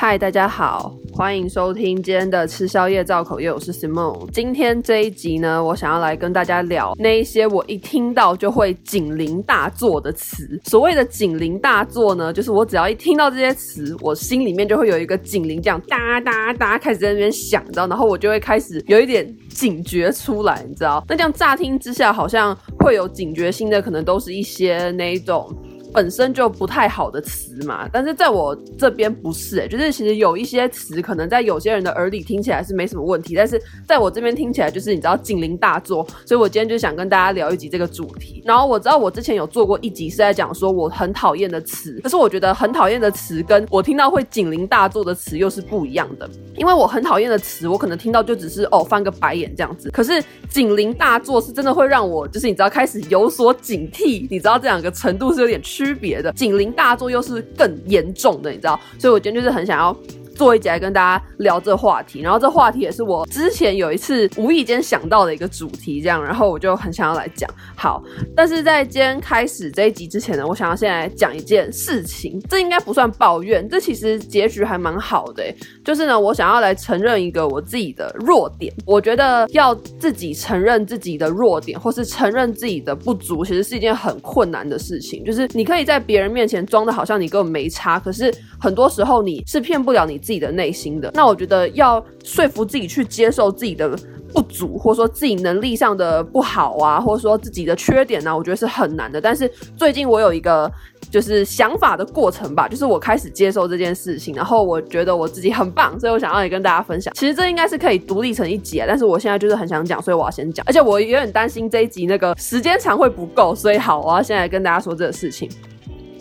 嗨，大家好，欢迎收听今天的吃宵夜造口业，我是 Simon。今天这一集呢，我想要来跟大家聊那一些我一听到就会警铃大作的词。所谓的警铃大作呢，就是我只要一听到这些词，我心里面就会有一个警铃这样哒哒哒开始在那边响，你知道，然后我就会开始有一点警觉出来，你知道。那这样乍听之下，好像会有警觉性的，可能都是一些那一种。本身就不太好的词嘛，但是在我这边不是、欸，就是其实有一些词可能在有些人的耳里听起来是没什么问题，但是在我这边听起来就是你知道警铃大作，所以我今天就想跟大家聊一集这个主题。然后我知道我之前有做过一集是在讲说我很讨厌的词，可是我觉得很讨厌的词跟我听到会警铃大作的词又是不一样的，因为我很讨厌的词，我可能听到就只是哦翻个白眼这样子，可是警铃大作是真的会让我就是你知道开始有所警惕，你知道这两个程度是有点。区区别的警铃大作又是更严重的，你知道，所以我今天就是很想要。做一集来跟大家聊这话题，然后这话题也是我之前有一次无意间想到的一个主题，这样，然后我就很想要来讲。好，但是在今天开始这一集之前呢，我想要先来讲一件事情，这应该不算抱怨，这其实结局还蛮好的，就是呢，我想要来承认一个我自己的弱点。我觉得要自己承认自己的弱点，或是承认自己的不足，其实是一件很困难的事情。就是你可以在别人面前装的好像你根本没差，可是很多时候你是骗不了你自己的内心的，那我觉得要说服自己去接受自己的不足，或者说自己能力上的不好啊，或者说自己的缺点呢，我觉得是很难的。但是最近我有一个就是想法的过程吧，就是我开始接受这件事情，然后我觉得我自己很棒，所以我想要也跟大家分享。其实这应该是可以独立成一集啊，但是我现在就是很想讲，所以我要先讲。而且我有点担心这一集那个时间长会不够，所以好，我要先来跟大家说这个事情。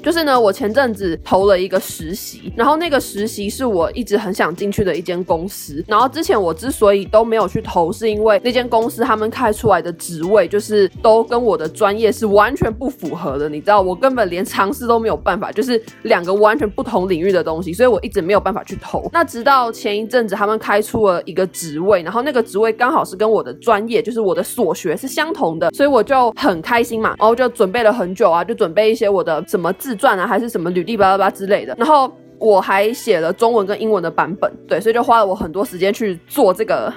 就是呢，我前阵子投了一个实习，然后那个实习是我一直很想进去的一间公司。然后之前我之所以都没有去投，是因为那间公司他们开出来的职位就是都跟我的专业是完全不符合的。你知道，我根本连尝试都没有办法，就是两个完全不同领域的东西，所以我一直没有办法去投。那直到前一阵子他们开出了一个职位，然后那个职位刚好是跟我的专业，就是我的所学是相同的，所以我就很开心嘛，然后就准备了很久啊，就准备一些我的什么自传啊，还是什么履历巴拉巴之类的，然后我还写了中文跟英文的版本，对，所以就花了我很多时间去做这个，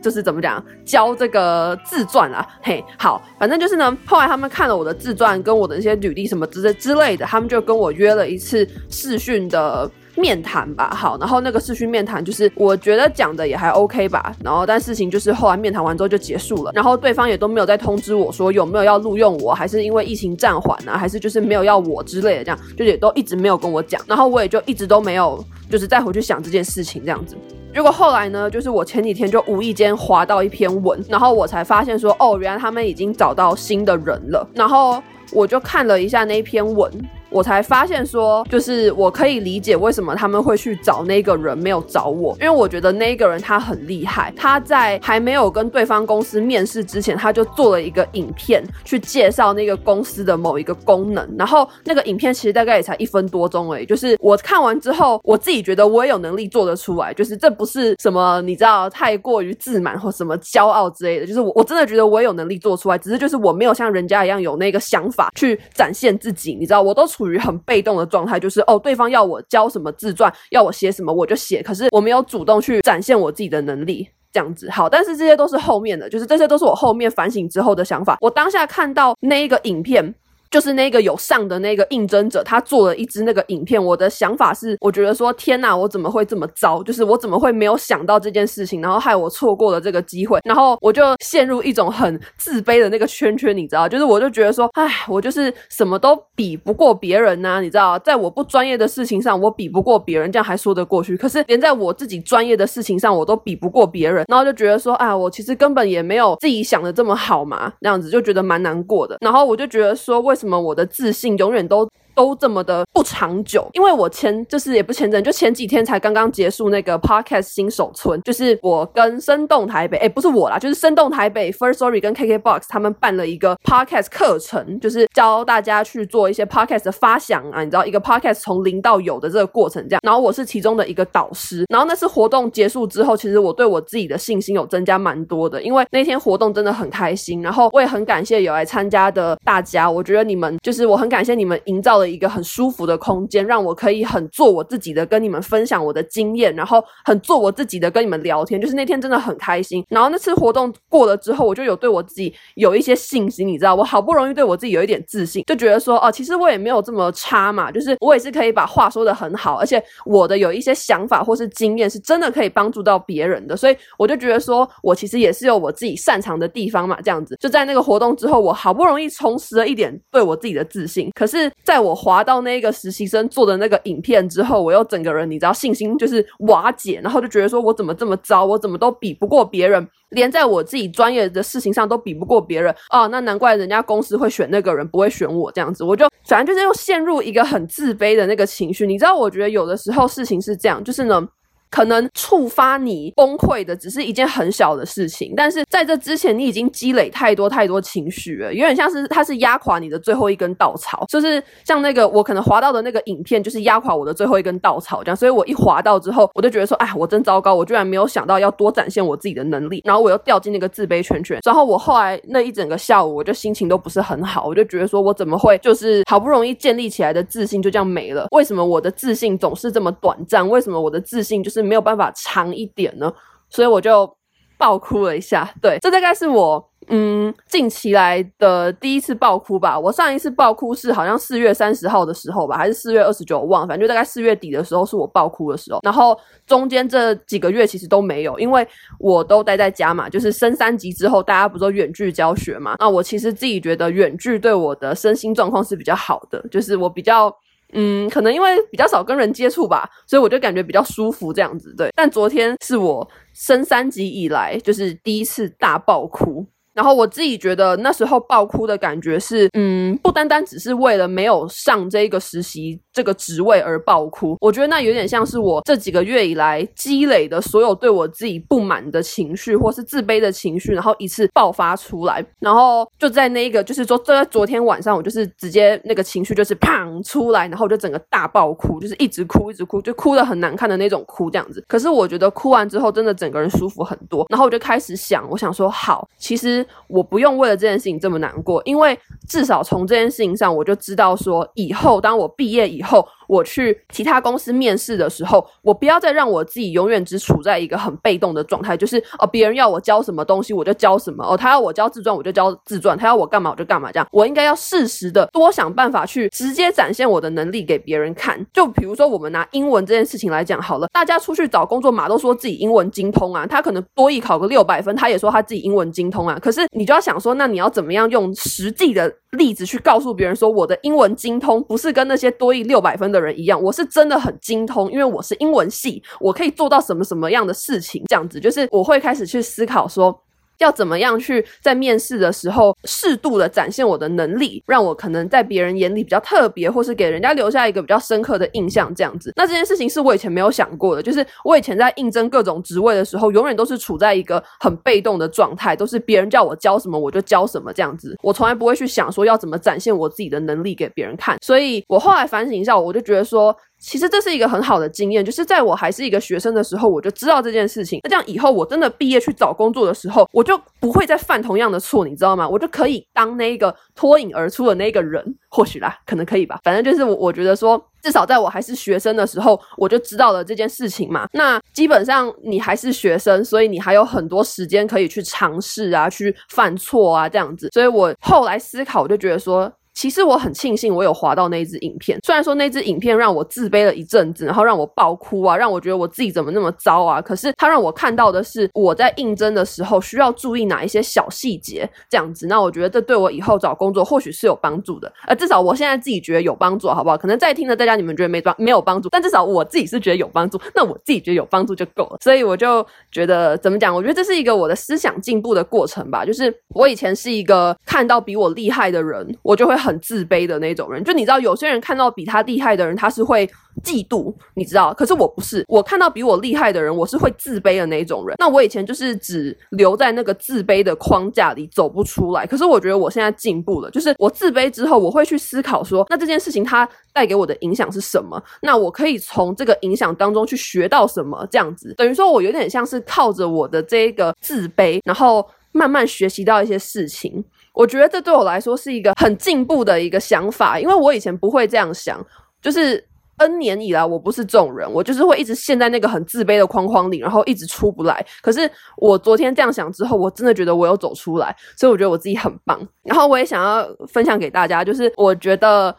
就是怎么讲，教这个自传啊，嘿，好，反正就是呢，后来他们看了我的自传跟我的一些履历什么之类之类的，他们就跟我约了一次视讯的。面谈吧，好，然后那个视讯面谈就是我觉得讲的也还 OK 吧，然后但事情就是后来面谈完之后就结束了，然后对方也都没有再通知我说有没有要录用我，还是因为疫情暂缓呢，还是就是没有要我之类的，这样就也都一直没有跟我讲，然后我也就一直都没有就是再回去想这件事情这样子。结果后来呢，就是我前几天就无意间滑到一篇文，然后我才发现说哦，原来他们已经找到新的人了，然后我就看了一下那篇文。我才发现说，就是我可以理解为什么他们会去找那个人，没有找我，因为我觉得那个人他很厉害，他在还没有跟对方公司面试之前，他就做了一个影片去介绍那个公司的某一个功能，然后那个影片其实大概也才一分多钟而已，就是我看完之后，我自己觉得我也有能力做得出来，就是这不是什么你知道太过于自满或什么骄傲之类的，就是我我真的觉得我也有能力做出来，只是就是我没有像人家一样有那个想法去展现自己，你知道，我都处。处于很被动的状态，就是哦，对方要我交什么自传，要我写什么，我就写。可是我没有主动去展现我自己的能力，这样子好。但是这些都是后面的，就是这些都是我后面反省之后的想法。我当下看到那一个影片。就是那个有上的那个应征者，他做了一支那个影片。我的想法是，我觉得说天哪，我怎么会这么糟？就是我怎么会没有想到这件事情，然后害我错过了这个机会。然后我就陷入一种很自卑的那个圈圈，你知道？就是我就觉得说，哎，我就是什么都比不过别人呐，你知道？在我不专业的事情上，我比不过别人，这样还说得过去。可是连在我自己专业的事情上，我都比不过别人，然后就觉得说，啊，我其实根本也没有自己想的这么好嘛，那样子就觉得蛮难过的。然后我就觉得说，为什么？什么？我的自信永远都。都这么的不长久，因为我前就是也不前阵，就前几天才刚刚结束那个 podcast 新手村，就是我跟生动台北，哎，不是我啦，就是生动台北 first story 跟 KKBOX 他们办了一个 podcast 课程，就是教大家去做一些 podcast 的发想啊，你知道一个 podcast 从零到有的这个过程这样，然后我是其中的一个导师，然后那次活动结束之后，其实我对我自己的信心有增加蛮多的，因为那天活动真的很开心，然后我也很感谢有来参加的大家，我觉得你们就是我很感谢你们营造的。了一个很舒服的空间，让我可以很做我自己的，跟你们分享我的经验，然后很做我自己的跟你们聊天。就是那天真的很开心。然后那次活动过了之后，我就有对我自己有一些信心，你知道，我好不容易对我自己有一点自信，就觉得说，哦，其实我也没有这么差嘛，就是我也是可以把话说得很好，而且我的有一些想法或是经验是真的可以帮助到别人的，所以我就觉得说我其实也是有我自己擅长的地方嘛，这样子。就在那个活动之后，我好不容易重拾了一点对我自己的自信。可是，在我滑到那个实习生做的那个影片之后，我又整个人你知道信心就是瓦解，然后就觉得说我怎么这么糟，我怎么都比不过别人，连在我自己专业的事情上都比不过别人啊，那难怪人家公司会选那个人，不会选我这样子。我就反正就是又陷入一个很自卑的那个情绪。你知道，我觉得有的时候事情是这样，就是呢。可能触发你崩溃的只是一件很小的事情，但是在这之前你已经积累太多太多情绪了，有点像是它是压垮你的最后一根稻草，就是像那个我可能滑到的那个影片，就是压垮我的最后一根稻草这样，所以我一滑到之后，我就觉得说，哎，我真糟糕，我居然没有想到要多展现我自己的能力，然后我又掉进那个自卑圈圈，然后我后来那一整个下午，我就心情都不是很好，我就觉得说我怎么会就是好不容易建立起来的自信就这样没了？为什么我的自信总是这么短暂？为什么我的自信就是没有办法长一点呢，所以我就爆哭了一下。对，这大概是我嗯近期来的第一次爆哭吧。我上一次爆哭是好像四月三十号的时候吧，还是四月二十九，忘了，反正就大概四月底的时候是我爆哭的时候。然后中间这几个月其实都没有，因为我都待在家嘛。就是升三级之后，大家不是都远距教学嘛？那我其实自己觉得远距对我的身心状况是比较好的，就是我比较。嗯，可能因为比较少跟人接触吧，所以我就感觉比较舒服这样子。对，但昨天是我升三级以来就是第一次大爆哭。然后我自己觉得那时候爆哭的感觉是，嗯，不单单只是为了没有上这个实习这个职位而爆哭，我觉得那有点像是我这几个月以来积累的所有对我自己不满的情绪或是自卑的情绪，然后一次爆发出来。然后就在那个，就是说，就在昨天晚上，我就是直接那个情绪就是砰出来，然后就整个大爆哭，就是一直哭一直哭，就哭的很难看的那种哭这样子。可是我觉得哭完之后，真的整个人舒服很多。然后我就开始想，我想说，好，其实。我不用为了这件事情这么难过，因为至少从这件事情上，我就知道说，以后当我毕业以后。我去其他公司面试的时候，我不要再让我自己永远只处在一个很被动的状态，就是哦，别人要我教什么东西我就教什么，哦，他要我教自传我就教自传，他要我干嘛我就干嘛，这样我应该要适时的多想办法去直接展现我的能力给别人看。就比如说我们拿英文这件事情来讲好了，大家出去找工作嘛，都说自己英文精通啊，他可能多益考个六百分，他也说他自己英文精通啊。可是你就要想说，那你要怎么样用实际的例子去告诉别人说，我的英文精通不是跟那些多益六百分的人一样，我是。真的很精通，因为我是英文系，我可以做到什么什么样的事情，这样子就是我会开始去思考说。要怎么样去在面试的时候适度的展现我的能力，让我可能在别人眼里比较特别，或是给人家留下一个比较深刻的印象，这样子。那这件事情是我以前没有想过的，就是我以前在应征各种职位的时候，永远都是处在一个很被动的状态，都是别人叫我教什么我就教什么这样子，我从来不会去想说要怎么展现我自己的能力给别人看。所以我后来反省一下，我就觉得说。其实这是一个很好的经验，就是在我还是一个学生的时候，我就知道这件事情。那这样以后我真的毕业去找工作的时候，我就不会再犯同样的错，你知道吗？我就可以当那个脱颖而出的那个人，或许啦，可能可以吧。反正就是我，我觉得说，至少在我还是学生的时候，我就知道了这件事情嘛。那基本上你还是学生，所以你还有很多时间可以去尝试啊，去犯错啊，这样子。所以我后来思考，我就觉得说。其实我很庆幸我有滑到那支影片，虽然说那支影片让我自卑了一阵子，然后让我爆哭啊，让我觉得我自己怎么那么糟啊。可是它让我看到的是我在应征的时候需要注意哪一些小细节，这样子。那我觉得这对我以后找工作或许是有帮助的，呃，至少我现在自己觉得有帮助，好不好？可能在听的大家你们觉得没帮没有帮助，但至少我自己是觉得有帮助，那我自己觉得有帮助就够了。所以我就觉得怎么讲？我觉得这是一个我的思想进步的过程吧。就是我以前是一个看到比我厉害的人，我就会。很自卑的那种人，就你知道，有些人看到比他厉害的人，他是会嫉妒，你知道。可是我不是，我看到比我厉害的人，我是会自卑的那种人。那我以前就是只留在那个自卑的框架里，走不出来。可是我觉得我现在进步了，就是我自卑之后，我会去思考说，那这件事情它带给我的影响是什么？那我可以从这个影响当中去学到什么？这样子，等于说我有点像是靠着我的这个自卑，然后慢慢学习到一些事情。我觉得这对我来说是一个很进步的一个想法，因为我以前不会这样想，就是 N 年以来我不是这种人，我就是会一直陷在那个很自卑的框框里，然后一直出不来。可是我昨天这样想之后，我真的觉得我有走出来，所以我觉得我自己很棒。然后我也想要分享给大家，就是我觉得，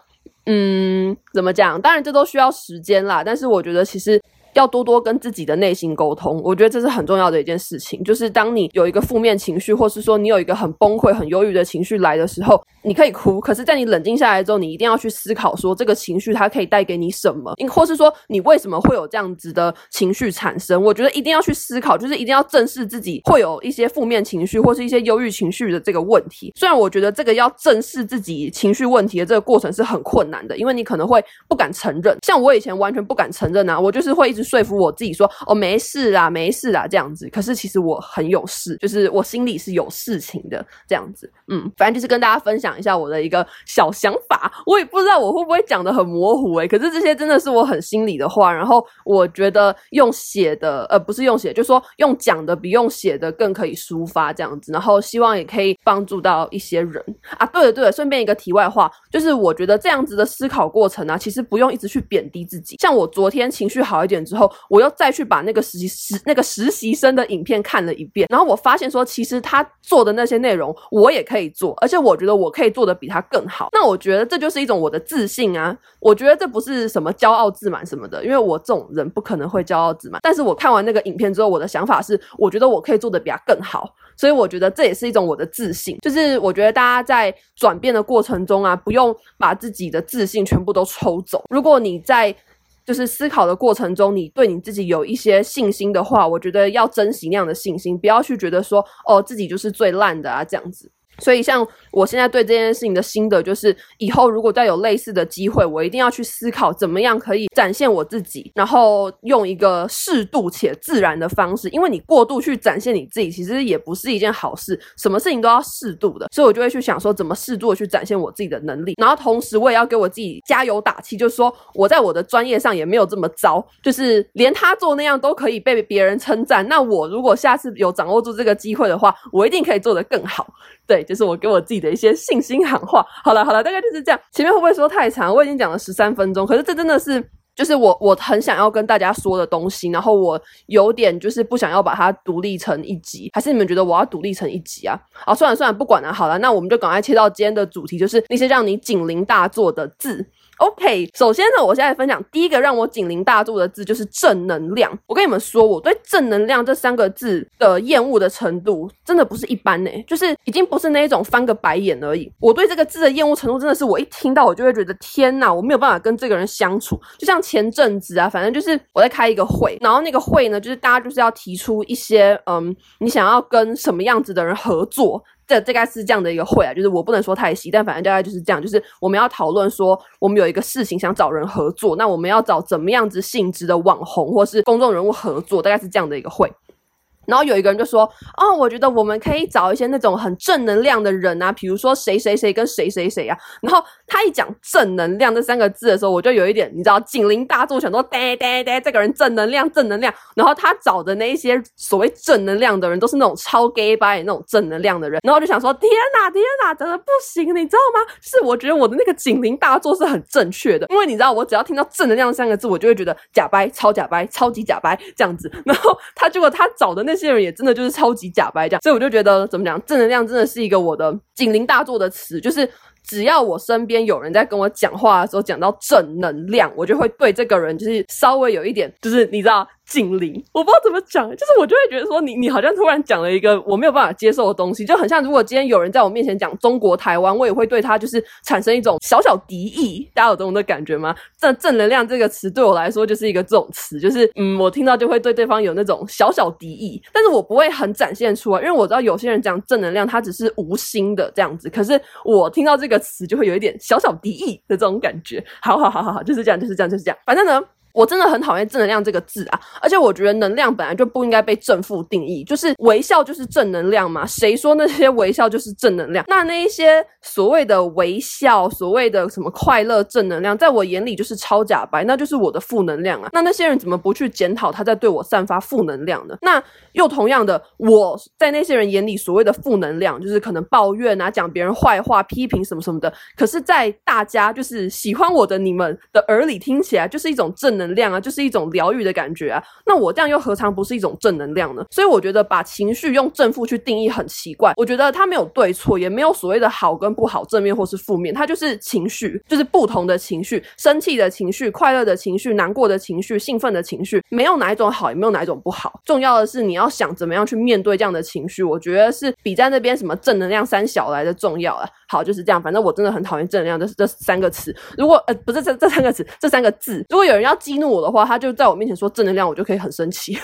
嗯，怎么讲？当然这都需要时间啦，但是我觉得其实。要多多跟自己的内心沟通，我觉得这是很重要的一件事情。就是当你有一个负面情绪，或是说你有一个很崩溃、很忧郁的情绪来的时候，你可以哭。可是，在你冷静下来之后，你一定要去思考说这个情绪它可以带给你什么，或是说你为什么会有这样子的情绪产生。我觉得一定要去思考，就是一定要正视自己会有一些负面情绪或是一些忧郁情绪的这个问题。虽然我觉得这个要正视自己情绪问题的这个过程是很困难的，因为你可能会不敢承认。像我以前完全不敢承认啊，我就是会一直。说服我自己说哦，没事啦，没事啦，这样子。可是其实我很有事，就是我心里是有事情的这样子。嗯，反正就是跟大家分享一下我的一个小想法。我也不知道我会不会讲的很模糊诶，可是这些真的是我很心里的话。然后我觉得用写的，呃，不是用写，就是说用讲的比用写的更可以抒发这样子。然后希望也可以帮助到一些人啊。对了对了，顺便一个题外话，就是我觉得这样子的思考过程啊，其实不用一直去贬低自己。像我昨天情绪好一点之。后我又再去把那个实习实那个实习生的影片看了一遍，然后我发现说，其实他做的那些内容我也可以做，而且我觉得我可以做的比他更好。那我觉得这就是一种我的自信啊！我觉得这不是什么骄傲自满什么的，因为我这种人不可能会骄傲自满。但是我看完那个影片之后，我的想法是，我觉得我可以做的比他更好，所以我觉得这也是一种我的自信。就是我觉得大家在转变的过程中啊，不用把自己的自信全部都抽走。如果你在就是思考的过程中，你对你自己有一些信心的话，我觉得要珍惜那样的信心，不要去觉得说，哦，自己就是最烂的啊，这样子。所以，像我现在对这件事情的心得就是，以后如果再有类似的机会，我一定要去思考怎么样可以展现我自己，然后用一个适度且自然的方式。因为你过度去展现你自己，其实也不是一件好事。什么事情都要适度的，所以我就会去想说，怎么适度的去展现我自己的能力。然后同时，我也要给我自己加油打气，就是说我在我的专业上也没有这么糟，就是连他做那样都可以被别人称赞。那我如果下次有掌握住这个机会的话，我一定可以做得更好。对，就是我给我自己的一些信心喊话。好了好了，大概就是这样。前面会不会说太长？我已经讲了十三分钟，可是这真的是就是我我很想要跟大家说的东西，然后我有点就是不想要把它独立成一集，还是你们觉得我要独立成一集啊？啊，算了算了，不管了。好了，那我们就赶快切到今天的主题，就是那些让你警铃大作的字。OK，首先呢，我现在分享第一个让我警铃大作的字就是正能量。我跟你们说，我对正能量这三个字的厌恶的程度真的不是一般呢，就是已经不是那一种翻个白眼而已。我对这个字的厌恶程度真的是，我一听到我就会觉得天哪，我没有办法跟这个人相处。就像前阵子啊，反正就是我在开一个会，然后那个会呢，就是大家就是要提出一些嗯，你想要跟什么样子的人合作。这大概是这样的一个会啊，就是我不能说太细，但反正大概就是这样，就是我们要讨论说，我们有一个事情想找人合作，那我们要找怎么样子性质的网红或是公众人物合作，大概是这样的一个会。然后有一个人就说：“哦，我觉得我们可以找一些那种很正能量的人啊，比如说谁谁谁跟谁谁谁啊。”然后他一讲“正能量”这三个字的时候，我就有一点你知道警铃大作，想说：“哒哒哒，这个人正能量，正能量。”然后他找的那一些所谓正能量的人，都是那种超 gay 掰那种正能量的人。然后我就想说：“天哪，天哪，真的不行，你知道吗？”是我觉得我的那个警铃大作是很正确的，因为你知道，我只要听到“正能量”三个字，我就会觉得假掰，超假掰，超级假掰这样子。然后他结果他找的那。这些人也真的就是超级假白这样，所以我就觉得怎么讲，正能量真的是一个我的警铃大作的词，就是只要我身边有人在跟我讲话的时候讲到正能量，我就会对这个人就是稍微有一点，就是你知道。警铃，我不知道怎么讲，就是我就会觉得说你你好像突然讲了一个我没有办法接受的东西，就很像如果今天有人在我面前讲中国台湾，我也会对他就是产生一种小小敌意，大家有这种的感觉吗？正正能量这个词对我来说就是一个这种词，就是嗯，我听到就会对对方有那种小小敌意，但是我不会很展现出来，因为我知道有些人讲正能量，他只是无心的这样子，可是我听到这个词就会有一点小小敌意的这种感觉。好好好好好，就是这样，就是这样，就是这样，反正呢。我真的很讨厌正能量这个字啊，而且我觉得能量本来就不应该被正负定义，就是微笑就是正能量嘛？谁说那些微笑就是正能量？那那一些所谓的微笑，所谓的什么快乐正能量，在我眼里就是超假白，那就是我的负能量啊。那那些人怎么不去检讨他在对我散发负能量呢？那又同样的，我在那些人眼里所谓的负能量，就是可能抱怨啊，讲别人坏话、批评什么什么的。可是，在大家就是喜欢我的你们的耳里听起来，就是一种正能能量啊，就是一种疗愈的感觉啊。那我这样又何尝不是一种正能量呢？所以我觉得把情绪用正负去定义很奇怪。我觉得它没有对错，也没有所谓的好跟不好，正面或是负面，它就是情绪，就是不同的情绪，生气的情绪、快乐的情绪、难过的情绪、兴奋的情绪，没有哪一种好，也没有哪一种不好。重要的是你要想怎么样去面对这样的情绪，我觉得是比在那边什么正能量三小来的重要啊。好，就是这样，反正我真的很讨厌正能量这这三个词。如果呃不是这这三个词，这三个字，如果有人要记激怒我的话，他就在我面前说正能量，我就可以很生气。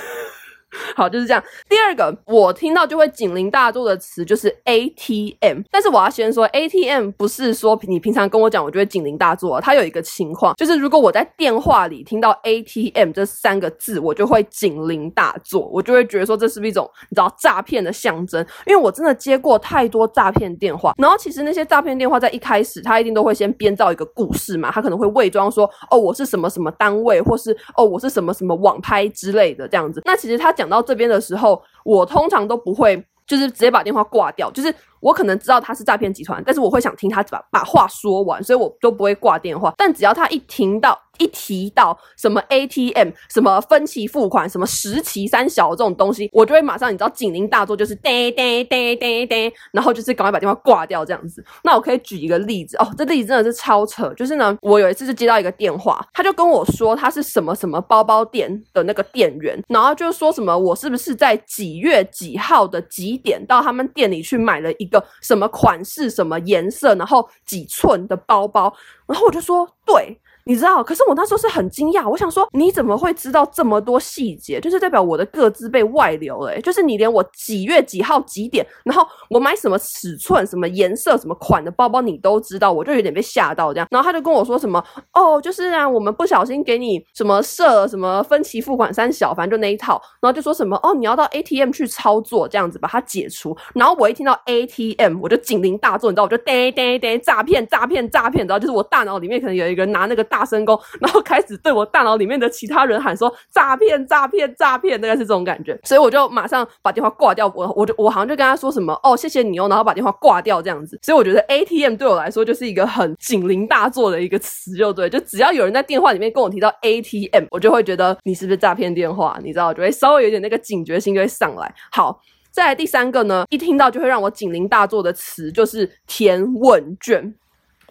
好，就是这样。第二个，我听到就会警铃大作的词就是 ATM。但是我要先说，ATM 不是说你平常跟我讲，我就会警铃大作。它有一个情况，就是如果我在电话里听到 ATM 这三个字，我就会警铃大作，我就会觉得说这是不是一种你知道诈骗的象征？因为我真的接过太多诈骗电话，然后其实那些诈骗电话在一开始，他一定都会先编造一个故事嘛，他可能会伪装说哦我是什么什么单位，或是哦我是什么什么网拍之类的这样子。那其实他。讲到这边的时候，我通常都不会，就是直接把电话挂掉，就是。我可能知道他是诈骗集团，但是我会想听他把把话说完，所以我都不会挂电话。但只要他一听到一提到什么 ATM、什么分期付款、什么十期三小这种东西，我就会马上你知道警铃大作，就是嘚嘚嘚嘚嘚，然后就是赶快把电话挂掉这样子。那我可以举一个例子哦，这例子真的是超扯，就是呢，我有一次是接到一个电话，他就跟我说他是什么什么包包店的那个店员，然后就说什么我是不是在几月几号的几点到他们店里去买了一个什么款式、什么颜色，然后几寸的包包，然后我就说对。你知道，可是我那时候是很惊讶，我想说你怎么会知道这么多细节？就是代表我的个资被外流了，就是你连我几月几号几点，然后我买什么尺寸、什么颜色、什么款的包包你都知道，我就有点被吓到这样。然后他就跟我说什么哦，就是啊，我们不小心给你什么设了什么分期付款三小，反正就那一套。然后就说什么哦，你要到 ATM 去操作这样子把它解除。然后我一听到 ATM，我就警铃大作，你知道，我就嘚嘚嘚，诈骗诈骗诈骗，你知道就是我大脑里面可能有一个人拿那个。大声公，然后开始对我大脑里面的其他人喊说诈骗诈骗诈骗，大概是这种感觉，所以我就马上把电话挂掉。我我就我好像就跟他说什么哦，谢谢你哦，然后把电话挂掉这样子。所以我觉得 ATM 对我来说就是一个很警铃大作的一个词，就对，就只要有人在电话里面跟我提到 ATM，我就会觉得你是不是诈骗电话，你知道，就会稍微有点那个警觉性就会上来。好，再来第三个呢，一听到就会让我警铃大作的词就是填问卷。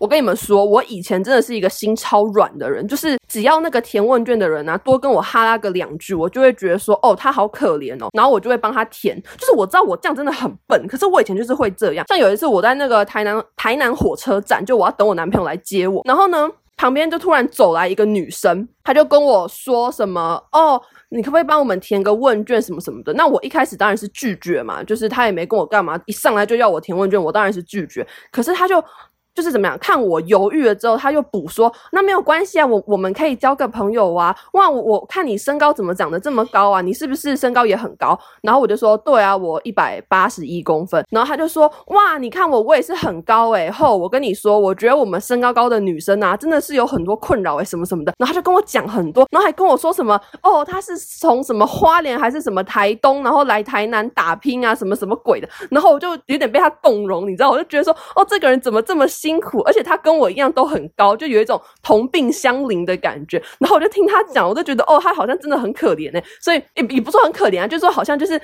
我跟你们说，我以前真的是一个心超软的人，就是只要那个填问卷的人啊，多跟我哈拉个两句，我就会觉得说，哦，他好可怜哦，然后我就会帮他填。就是我知道我这样真的很笨，可是我以前就是会这样。像有一次我在那个台南台南火车站，就我要等我男朋友来接我，然后呢，旁边就突然走来一个女生，她就跟我说什么，哦，你可不可以帮我们填个问卷什么什么的？那我一开始当然是拒绝嘛，就是他也没跟我干嘛，一上来就要我填问卷，我当然是拒绝。可是他就。就是怎么样？看我犹豫了之后，他又补说：“那没有关系啊，我我们可以交个朋友啊。”哇，我我看你身高怎么长得这么高啊？你是不是身高也很高？然后我就说：“对啊，我一百八十一公分。”然后他就说：“哇，你看我，我也是很高诶。后我跟你说，我觉得我们身高高的女生啊，真的是有很多困扰诶，什么什么的。然后他就跟我讲很多，然后还跟我说什么：“哦，他是从什么花莲还是什么台东，然后来台南打拼啊，什么什么鬼的。”然后我就有点被他动容，你知道？我就觉得说：“哦，这个人怎么这么……”辛苦，而且他跟我一样都很高，就有一种同病相怜的感觉。然后我就听他讲，我就觉得哦，他好像真的很可怜哎，所以也也不说很可怜啊，就是说好像就是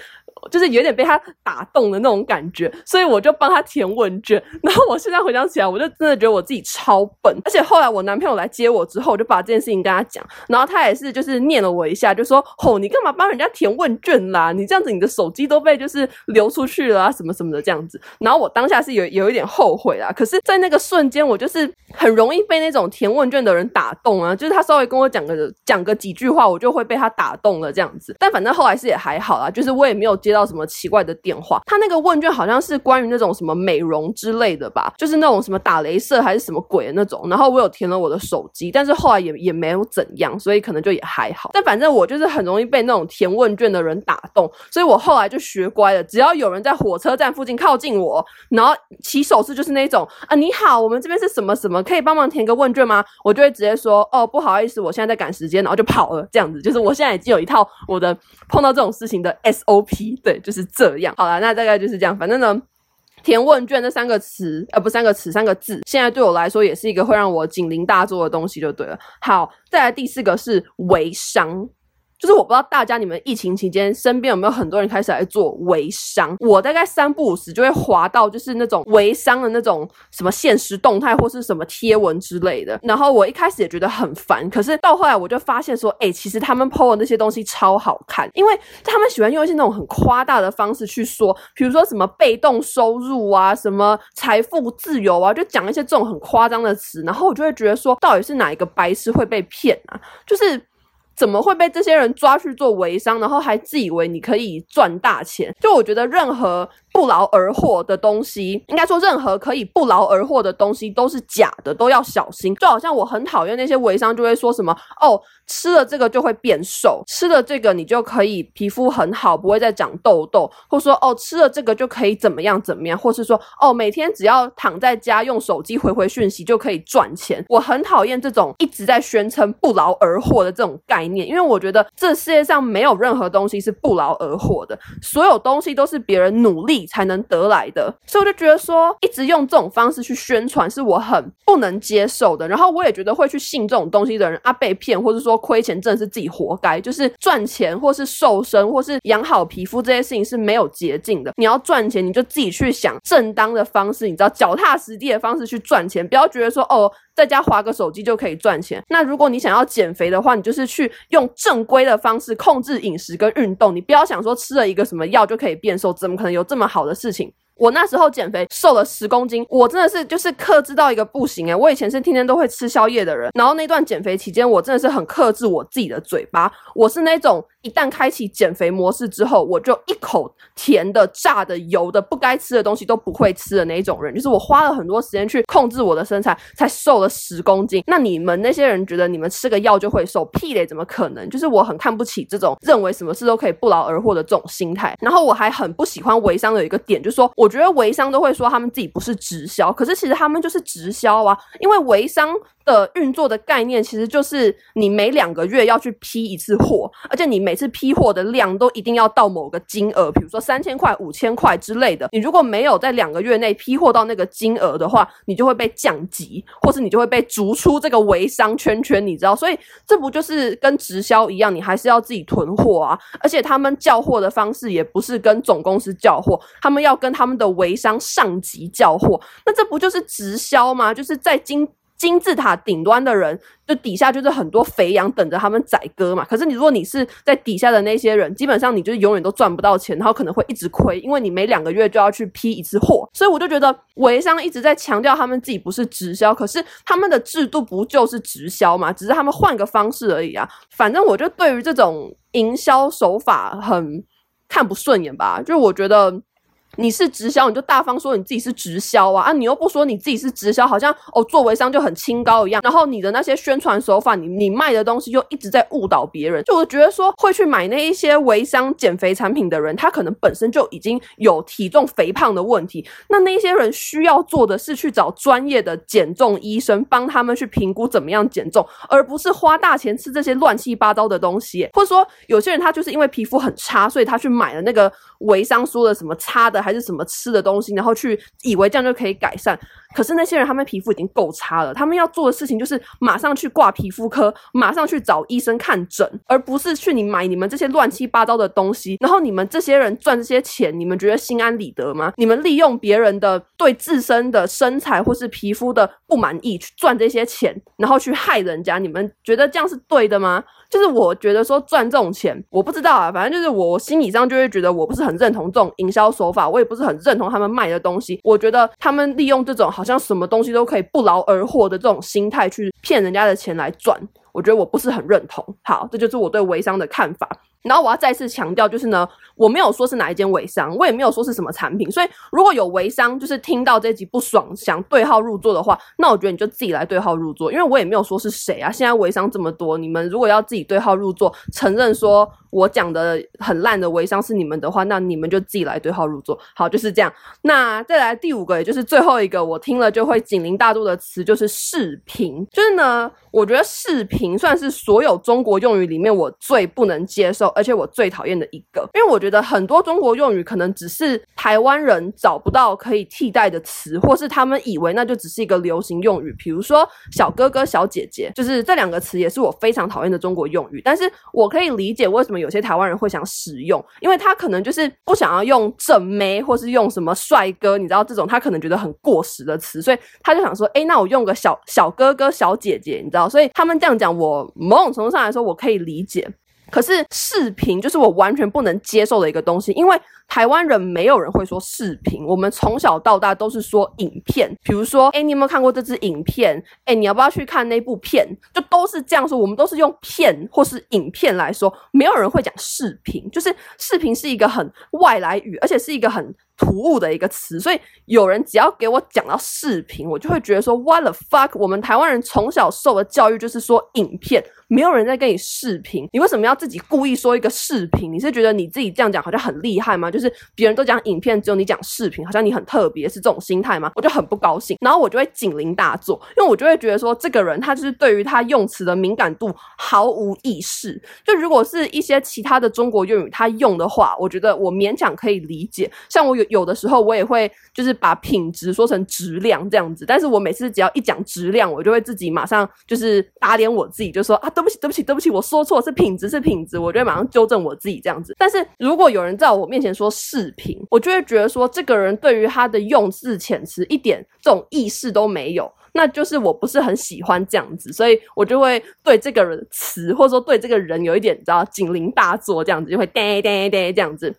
就是有点被他打动的那种感觉。所以我就帮他填问卷。然后我现在回想起来，我就真的觉得我自己超笨。而且后来我男朋友来接我之后，我就把这件事情跟他讲，然后他也是就是念了我一下，就说：“吼，你干嘛帮人家填问卷啦？你这样子，你的手机都被就是流出去了啊，什么什么的这样子。”然后我当下是有有一点后悔啦，可是，在。那个瞬间，我就是很容易被那种填问卷的人打动啊，就是他稍微跟我讲个讲个几句话，我就会被他打动了这样子。但反正后来是也还好啦，就是我也没有接到什么奇怪的电话。他那个问卷好像是关于那种什么美容之类的吧，就是那种什么打镭射还是什么鬼的那种。然后我有填了我的手机，但是后来也也没有怎样，所以可能就也还好。但反正我就是很容易被那种填问卷的人打动，所以我后来就学乖了，只要有人在火车站附近靠近我，然后起手势就是那种啊，你好，我们这边是什么什么，可以帮忙填个问卷吗？我就会直接说哦，不好意思，我现在在赶时间，然后就跑了。这样子就是我现在已经有一套我的碰到这种事情的 SOP，对，就是这样。好了，那大概就是这样。反正呢，填问卷这三个词，呃，不，三个词，三个字，现在对我来说也是一个会让我警铃大作的东西，就对了。好，再来第四个是微商。就是我不知道大家你们疫情期间身边有没有很多人开始来做微商，我大概三不五时就会滑到就是那种微商的那种什么限时动态或是什么贴文之类的，然后我一开始也觉得很烦，可是到后来我就发现说，哎、其实他们 po 的那些东西超好看，因为他们喜欢用一些那种很夸大的方式去说，比如说什么被动收入啊，什么财富自由啊，就讲一些这种很夸张的词，然后我就会觉得说，到底是哪一个白痴会被骗啊？就是。怎么会被这些人抓去做微商，然后还自以为你可以赚大钱？就我觉得任何不劳而获的东西，应该说任何可以不劳而获的东西都是假的，都要小心。就好像我很讨厌那些微商就会说什么哦，吃了这个就会变瘦，吃了这个你就可以皮肤很好，不会再长痘痘，或说哦吃了这个就可以怎么样怎么样，或是说哦每天只要躺在家用手机回回讯息就可以赚钱。我很讨厌这种一直在宣称不劳而获的这种概念。因为我觉得这世界上没有任何东西是不劳而获的，所有东西都是别人努力才能得来的，所以我就觉得说，一直用这种方式去宣传是我很不能接受的。然后我也觉得会去信这种东西的人啊，被骗或者说亏钱，真的是自己活该。就是赚钱或是瘦身或是养好皮肤这些事情是没有捷径的。你要赚钱，你就自己去想正当的方式，你知道脚踏实地的方式去赚钱，不要觉得说哦。在家划个手机就可以赚钱。那如果你想要减肥的话，你就是去用正规的方式控制饮食跟运动。你不要想说吃了一个什么药就可以变瘦，怎么可能有这么好的事情？我那时候减肥瘦了十公斤，我真的是就是克制到一个不行诶。我以前是天天都会吃宵夜的人，然后那段减肥期间，我真的是很克制我自己的嘴巴。我是那种一旦开启减肥模式之后，我就一口甜的、炸的、油的、不该吃的东西都不会吃的那一种人。就是我花了很多时间去控制我的身材，才瘦了十公斤。那你们那些人觉得你们吃个药就会瘦？屁嘞，怎么可能？就是我很看不起这种认为什么事都可以不劳而获的这种心态。然后我还很不喜欢微商的一个点，就是说。我觉得微商都会说他们自己不是直销，可是其实他们就是直销啊，因为微商。的运作的概念其实就是你每两个月要去批一次货，而且你每次批货的量都一定要到某个金额，比如说三千块、五千块之类的。你如果没有在两个月内批货到那个金额的话，你就会被降级，或是你就会被逐出这个微商圈圈，你知道？所以这不就是跟直销一样，你还是要自己囤货啊。而且他们叫货的方式也不是跟总公司叫货，他们要跟他们的微商上级叫货。那这不就是直销吗？就是在经。金字塔顶端的人，就底下就是很多肥羊等着他们宰割嘛。可是你如果你是在底下的那些人，基本上你就是永远都赚不到钱，然后可能会一直亏，因为你每两个月就要去批一次货。所以我就觉得微商一直在强调他们自己不是直销，可是他们的制度不就是直销嘛？只是他们换个方式而已啊。反正我就对于这种营销手法很看不顺眼吧，就我觉得。你是直销，你就大方说你自己是直销啊！啊，你又不说你自己是直销，好像哦，做微商就很清高一样。然后你的那些宣传手法，你你卖的东西又一直在误导别人。就我觉得说，会去买那一些微商减肥产品的人，他可能本身就已经有体重肥胖的问题。那那些人需要做的是去找专业的减重医生，帮他们去评估怎么样减重，而不是花大钱吃这些乱七八糟的东西。或者说，有些人他就是因为皮肤很差，所以他去买了那个微商说的什么差的。还是什么吃的东西，然后去以为这样就可以改善。可是那些人，他们皮肤已经够差了，他们要做的事情就是马上去挂皮肤科，马上去找医生看诊，而不是去你买你们这些乱七八糟的东西。然后你们这些人赚这些钱，你们觉得心安理得吗？你们利用别人的对自身的身材或是皮肤的不满意去赚这些钱，然后去害人家，你们觉得这样是对的吗？就是我觉得说赚这种钱，我不知道啊，反正就是我心理上就会觉得我不是很认同这种营销手法。我也不是很认同他们卖的东西。我觉得他们利用这种好像什么东西都可以不劳而获的这种心态去骗人家的钱来赚，我觉得我不是很认同。好，这就是我对微商的看法。然后我要再次强调，就是呢，我没有说是哪一间微商，我也没有说是什么产品。所以如果有微商就是听到这集不爽，想对号入座的话，那我觉得你就自己来对号入座，因为我也没有说是谁啊。现在微商这么多，你们如果要自己对号入座，承认说我讲的很烂的微商是你们的话，那你们就自己来对号入座。好，就是这样。那再来第五个，也就是最后一个，我听了就会警铃大作的词，就是视频。就是呢，我觉得视频算是所有中国用语里面我最不能接受。而且我最讨厌的一个，因为我觉得很多中国用语可能只是台湾人找不到可以替代的词，或是他们以为那就只是一个流行用语。比如说小哥哥、小姐姐，就是这两个词也是我非常讨厌的中国用语。但是我可以理解为什么有有些台湾人会想使用，因为他可能就是不想要用正妹，或是用什么帅哥，你知道这种他可能觉得很过时的词，所以他就想说，哎，那我用个小小哥哥、小姐姐，你知道，所以他们这样讲，我某种程度上来说，我可以理解。可是视频就是我完全不能接受的一个东西，因为台湾人没有人会说视频，我们从小到大都是说影片。比如说，哎，你有没有看过这支影片？哎，你要不要去看那部片？就都是这样说，我们都是用片或是影片来说，没有人会讲视频。就是视频是一个很外来语，而且是一个很突兀的一个词，所以有人只要给我讲到视频，我就会觉得说，What the fuck？我们台湾人从小受的教育就是说影片。没有人在跟你视频，你为什么要自己故意说一个视频？你是觉得你自己这样讲好像很厉害吗？就是别人都讲影片，只有你讲视频，好像你很特别，是这种心态吗？我就很不高兴，然后我就会警铃大作，因为我就会觉得说，这个人他就是对于他用词的敏感度毫无意识。就如果是一些其他的中国用语他用的话，我觉得我勉强可以理解。像我有有的时候我也会就是把品质说成质量这样子，但是我每次只要一讲质量，我就会自己马上就是打脸我自己，就说啊。对不起，对不起，对不起，我说错，是品质，是品质，我就会马上纠正我自己这样子。但是如果有人在我面前说视频，我就会觉得说这个人对于他的用字遣词一点这种意识都没有，那就是我不是很喜欢这样子，所以我就会对这个人词或者说对这个人有一点你知道警铃大作这样子，就会叮叮叮这样子。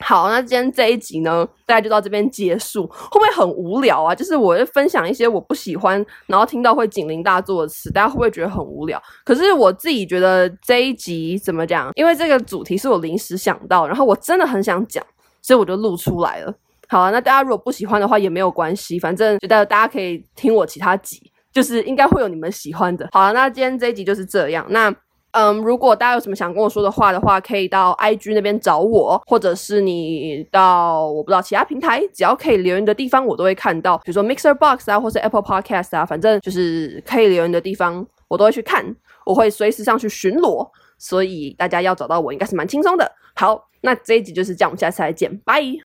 好，那今天这一集呢，大概就到这边结束。会不会很无聊啊？就是我会分享一些我不喜欢，然后听到会警铃大作的词，大家会不会觉得很无聊？可是我自己觉得这一集怎么讲？因为这个主题是我临时想到，然后我真的很想讲，所以我就录出来了。好，那大家如果不喜欢的话也没有关系，反正觉得大家可以听我其他集，就是应该会有你们喜欢的。好啊，那今天这一集就是这样。那。嗯，如果大家有什么想跟我说的话的话，可以到 IG 那边找我，或者是你到我不知道其他平台，只要可以留言的地方，我都会看到。比如说 Mixer Box 啊，或是 Apple Podcast 啊，反正就是可以留言的地方，我都会去看，我会随时上去巡逻，所以大家要找到我应该是蛮轻松的。好，那这一集就是这样，我们下次再见，拜。